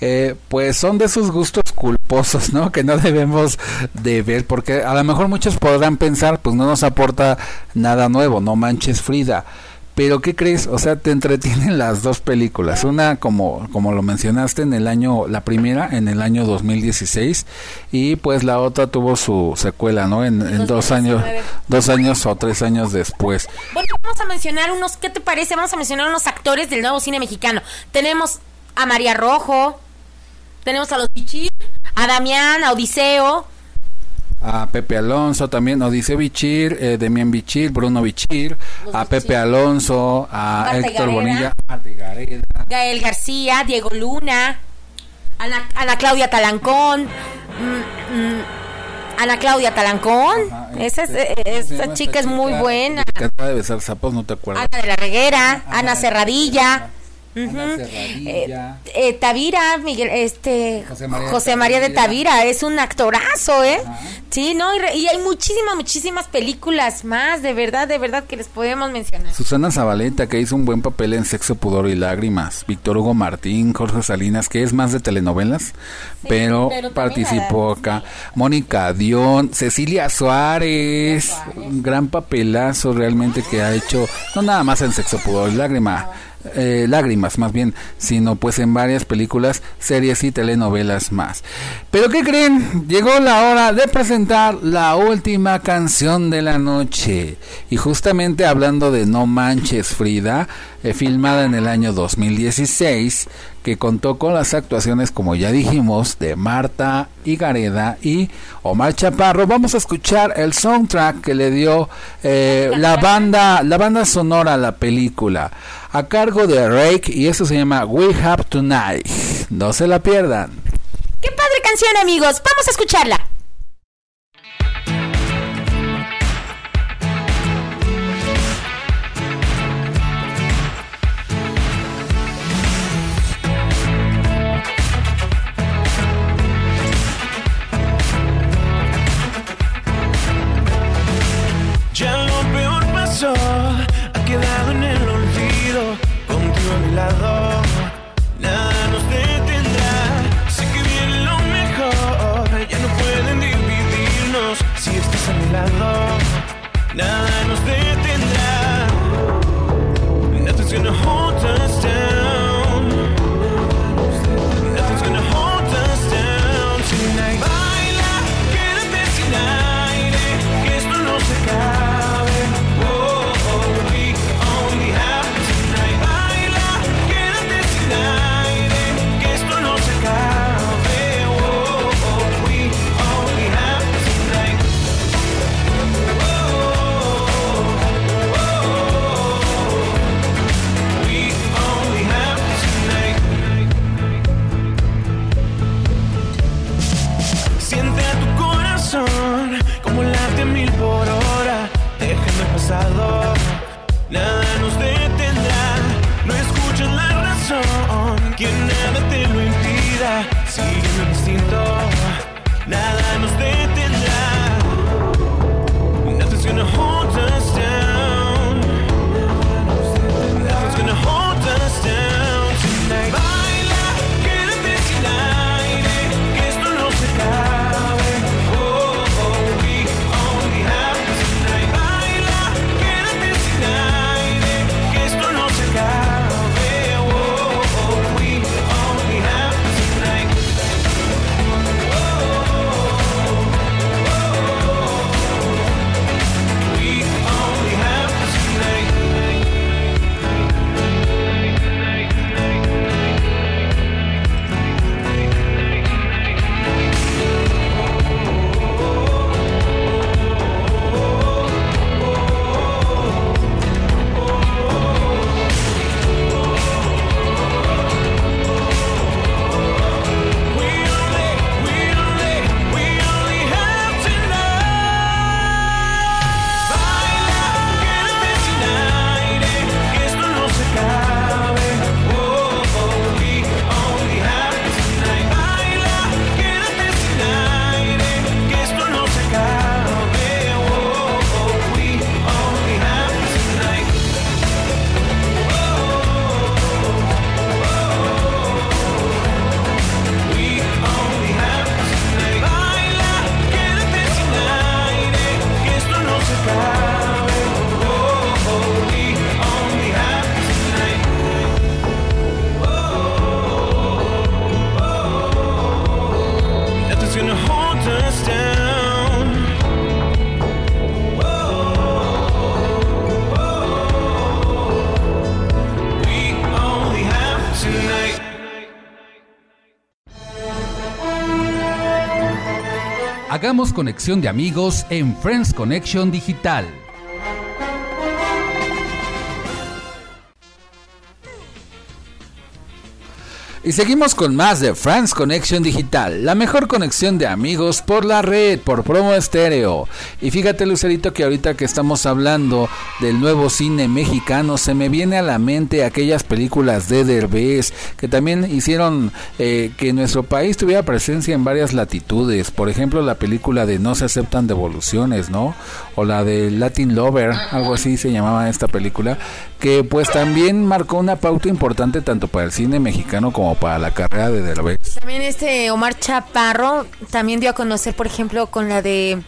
A: eh, pues son de sus gustos culposos, ¿no? Que no debemos de ver, porque a lo mejor muchos podrán pensar, pues no nos aporta nada nuevo, no manches Frida. Pero ¿qué crees? O sea, te entretienen las dos películas. Una como como lo mencionaste en el año la primera en el año 2016 y pues la otra tuvo su secuela, ¿no? En, en dos años
B: 2019.
A: dos años o tres años después.
B: Bueno, vamos a mencionar unos, ¿qué te parece? Vamos a mencionar unos actores del nuevo cine mexicano. Tenemos a María Rojo, tenemos a los Bichir, a Damián, a Odiseo,
A: A Pepe Alonso también, Odiseo Bichir, eh, Demián Bichir, Bruno Bichir,
B: Los
A: a
B: Bichir.
A: Pepe Alonso, a
B: Marta
A: Héctor
B: Gareda.
A: Bonilla, Marta Gareda.
B: Gael García, Diego Luna, Ana, Ana Claudia Talancón, mm, mm, Ana Claudia Talancón,
A: Ajá,
B: esa, es-
A: este,
B: eh,
A: ¿cómo se
B: esa
A: llama
B: chica es muy buena.
A: Que acaba de besar sapos, no te acuerdas.
B: Ana de la Reguera, Ana Cerradilla. Eh, eh, Tavira, Miguel, este,
A: José María de
B: José María de
A: Tavira.
B: Tavira, es un actorazo, ¿eh?
A: Ajá.
B: Sí, no, y, re- y hay muchísimas, muchísimas películas más, de verdad, de verdad, que les podemos mencionar.
A: Susana Zabaleta, que hizo un buen papel en Sexo, Pudor y Lágrimas. Víctor Hugo Martín, Jorge Salinas, que es más de telenovelas, pero,
B: pero también
A: participó acá. Mónica Dion, Cecilia Suárez, un gran papelazo realmente que ha hecho, no nada más en Sexo, Pudor y Lágrimas. Eh, lágrimas más bien, sino pues en varias películas, series y telenovelas más. Pero ¿qué creen? Llegó la hora de presentar la última canción de la noche. Y justamente hablando de No Manches Frida, eh, filmada en el año 2016, que contó con las actuaciones, como ya dijimos, de Marta Gareda y Omar Chaparro. Vamos a escuchar el soundtrack que le dio eh, la banda, la banda sonora a la película, a cargo de Rake, y eso se llama We Have Tonight. No se la pierdan.
B: ¡Qué padre canción, amigos! Vamos a escucharla.
F: Conexión de amigos en Friends Connection Digital.
A: Y seguimos con más de Friends Connection Digital, la mejor conexión de amigos por la red, por promo estéreo. Y fíjate, Lucerito, que ahorita que estamos hablando del nuevo cine mexicano, se me viene a la mente aquellas películas de Derbez que también hicieron eh, que nuestro país tuviera presencia en varias latitudes. Por ejemplo, la película de No se aceptan devoluciones, ¿no? O la de Latin Lover, algo así se llamaba esta película, que pues también marcó una pauta importante tanto para el cine mexicano como para la carrera de Derbez.
B: También este Omar Chaparro también dio a conocer, por ejemplo, con la de...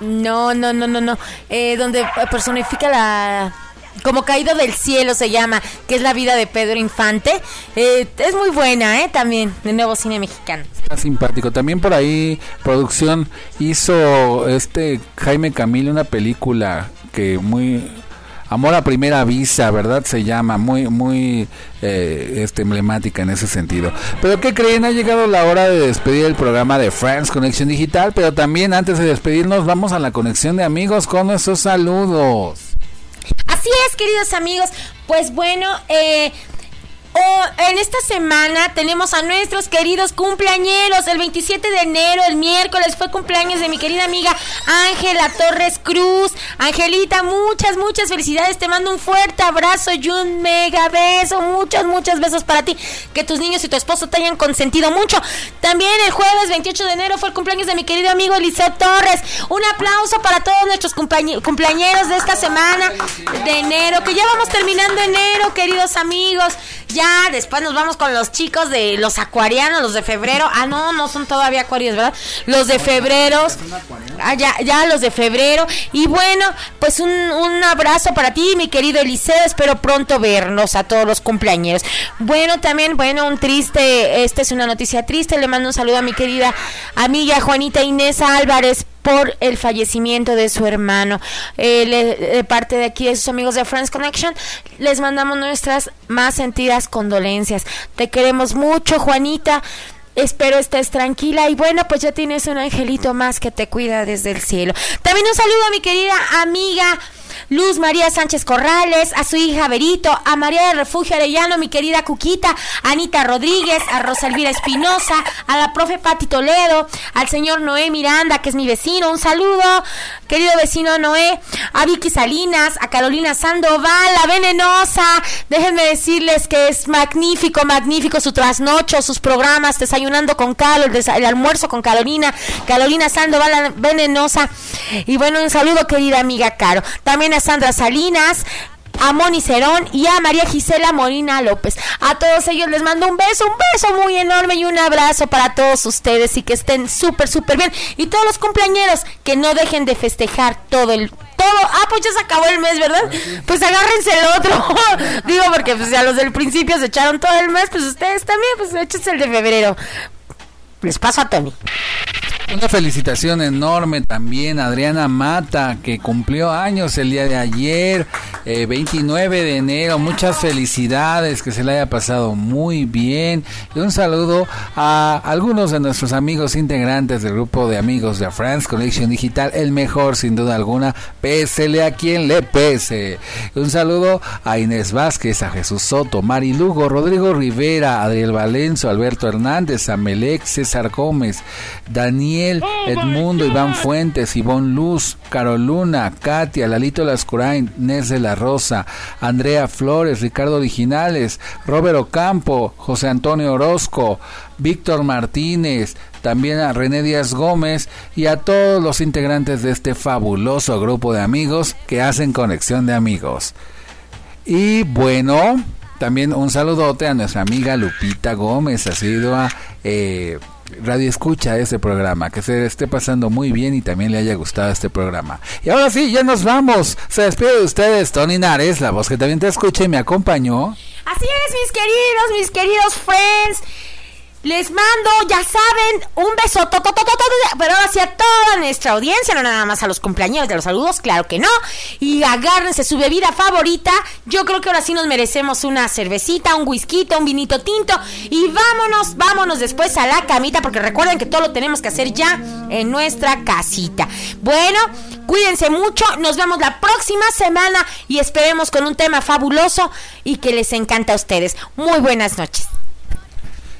B: No, no, no, no, no. Eh, donde personifica la... Como caído del cielo se llama, que es la vida de Pedro Infante. Eh, es muy buena, ¿eh? También, de nuevo cine mexicano.
A: Está simpático. También por ahí producción hizo este Jaime Camilo una película que muy Amor a primera vista, ¿verdad? Se llama, muy, muy eh, este, emblemática en ese sentido. Pero ¿qué creen? Ha llegado la hora de despedir el programa de Friends Conexión Digital, pero también antes de despedirnos vamos a la conexión de amigos con nuestros saludos.
B: Así es, queridos amigos. Pues bueno, eh, oh, en esta semana tenemos a nuestros queridos cumpleañeros. El 27 de enero, el miércoles, fue cumpleaños de mi querida amiga Ángela Torres Cruz. Angelita, muchas, muchas felicidades. Te mando un fuerte abrazo y un mega beso. Muchos, muchos besos para ti. Que tus niños y tu esposo te hayan consentido mucho. También el jueves 28 de enero fue el cumpleaños de mi querido amigo Eliseo Torres. Un aplauso para todos nuestros cumpleañeros de esta semana de enero. Que ya vamos terminando enero, queridos amigos. Ya después nos vamos con los chicos de los acuarianos, los de febrero. Ah, no, no son todavía acuarios, ¿verdad? Los de febrero. Ah, ya, ya los de febrero. Y bueno, pues un, un abrazo para ti, mi querido Eliseo. Espero pronto vernos a todos los cumpleaños. Bueno, también, bueno, un triste, esta es una noticia triste. Le mando un saludo a mi querida amiga Juanita Inés Álvarez por el fallecimiento de su hermano. Eh, de parte de aquí de sus amigos de Friends Connection, les mandamos nuestras más sentidas condolencias. Te queremos mucho, Juanita. Espero estés tranquila y bueno, pues ya tienes un angelito más que te cuida desde el cielo. También un saludo a mi querida amiga Luz María Sánchez Corrales, a su hija Berito, a María del Refugio Arellano, mi querida Cuquita, a Anita Rodríguez, a Rosa Elvira Espinosa, a la profe Pati Toledo, al señor Noé Miranda, que es mi vecino, un saludo, querido vecino Noé, a Vicky Salinas, a Carolina Sandoval, la venenosa, déjenme decirles que es magnífico, magnífico su trasnocho, sus programas, desayunando con desa- el almuerzo con Carolina, Carolina Sandoval, la venenosa, y bueno, un saludo querida amiga Caro, también a Sandra Salinas, a Moni Cerón y a María Gisela Molina López. A todos ellos les mando un beso, un beso muy enorme y un abrazo para todos ustedes y que estén súper, súper bien. Y todos los cumpleañeros que no dejen de festejar todo el... Todo, ah, pues ya se acabó el mes, ¿verdad? Pues agárrense el otro. Digo, porque pues a los del principio se echaron todo el mes, pues ustedes también, pues échense el de febrero. Les paso a Tony.
A: Una felicitación enorme también a Adriana Mata, que cumplió años el día de ayer, eh, 29 de enero. Muchas felicidades, que se le haya pasado muy bien. Y un saludo a algunos de nuestros amigos integrantes del grupo de amigos de France Connection Digital, el mejor sin duda alguna, pésele a quien le pese. Un saludo a Inés Vázquez, a Jesús Soto, Mari Lugo, Rodrigo Rivera, Adriel Valenzo, Alberto Hernández, Amelec, César Gómez, Daniel, Edmundo, Iván Fuentes, Ivonne Luz, Caroluna, Katia, Lalito Lascurain, Nes de la Rosa, Andrea Flores, Ricardo Originales, Robert Ocampo, José Antonio Orozco, Víctor Martínez, también a René Díaz Gómez y a todos los integrantes de este fabuloso grupo de amigos que hacen conexión de amigos. Y bueno, también un saludote a nuestra amiga Lupita Gómez, ha sido a eh, Radio Escucha este programa, que se esté pasando muy bien y también le haya gustado este programa. Y ahora sí, ya nos vamos. Se despide de ustedes, Tony Nares, la voz que también te escucha y me acompañó.
B: Así es, mis queridos, mis queridos friends. Les mando, ya saben, un beso, to, to, to, to, to, pero hacia toda nuestra audiencia, no nada más a los cumpleaños de los saludos, claro que no. Y agárrense su bebida favorita. Yo creo que ahora sí nos merecemos una cervecita, un whisky, un vinito tinto. Y vámonos, vámonos después a la camita, porque recuerden que todo lo tenemos que hacer ya en nuestra casita. Bueno, cuídense mucho, nos vemos la próxima semana y esperemos con un tema fabuloso y que les encanta a ustedes. Muy buenas noches.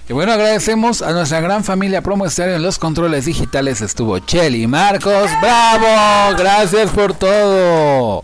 A: Y bueno, agradecemos a nuestra gran familia Promo en los controles digitales. Estuvo Cheli Marcos. ¡Bravo! Gracias por todo.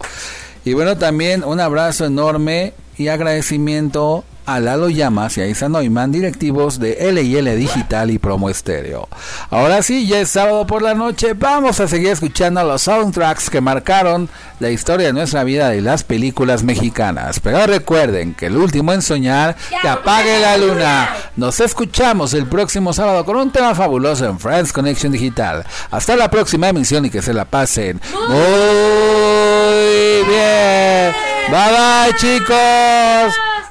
A: Y bueno, también un abrazo enorme y agradecimiento a Lalo Llamas y a Isa Neumann, directivos de L&L Digital y Promo Estéreo. Ahora sí, ya es sábado por la noche, vamos a seguir escuchando los soundtracks que marcaron la historia de nuestra vida y las películas mexicanas. Pero recuerden que el último en soñar, que apague la luna. Nos escuchamos el próximo sábado con un tema fabuloso en Friends Connection Digital. Hasta la próxima emisión y que se la pasen muy bien. Bye bye chicos.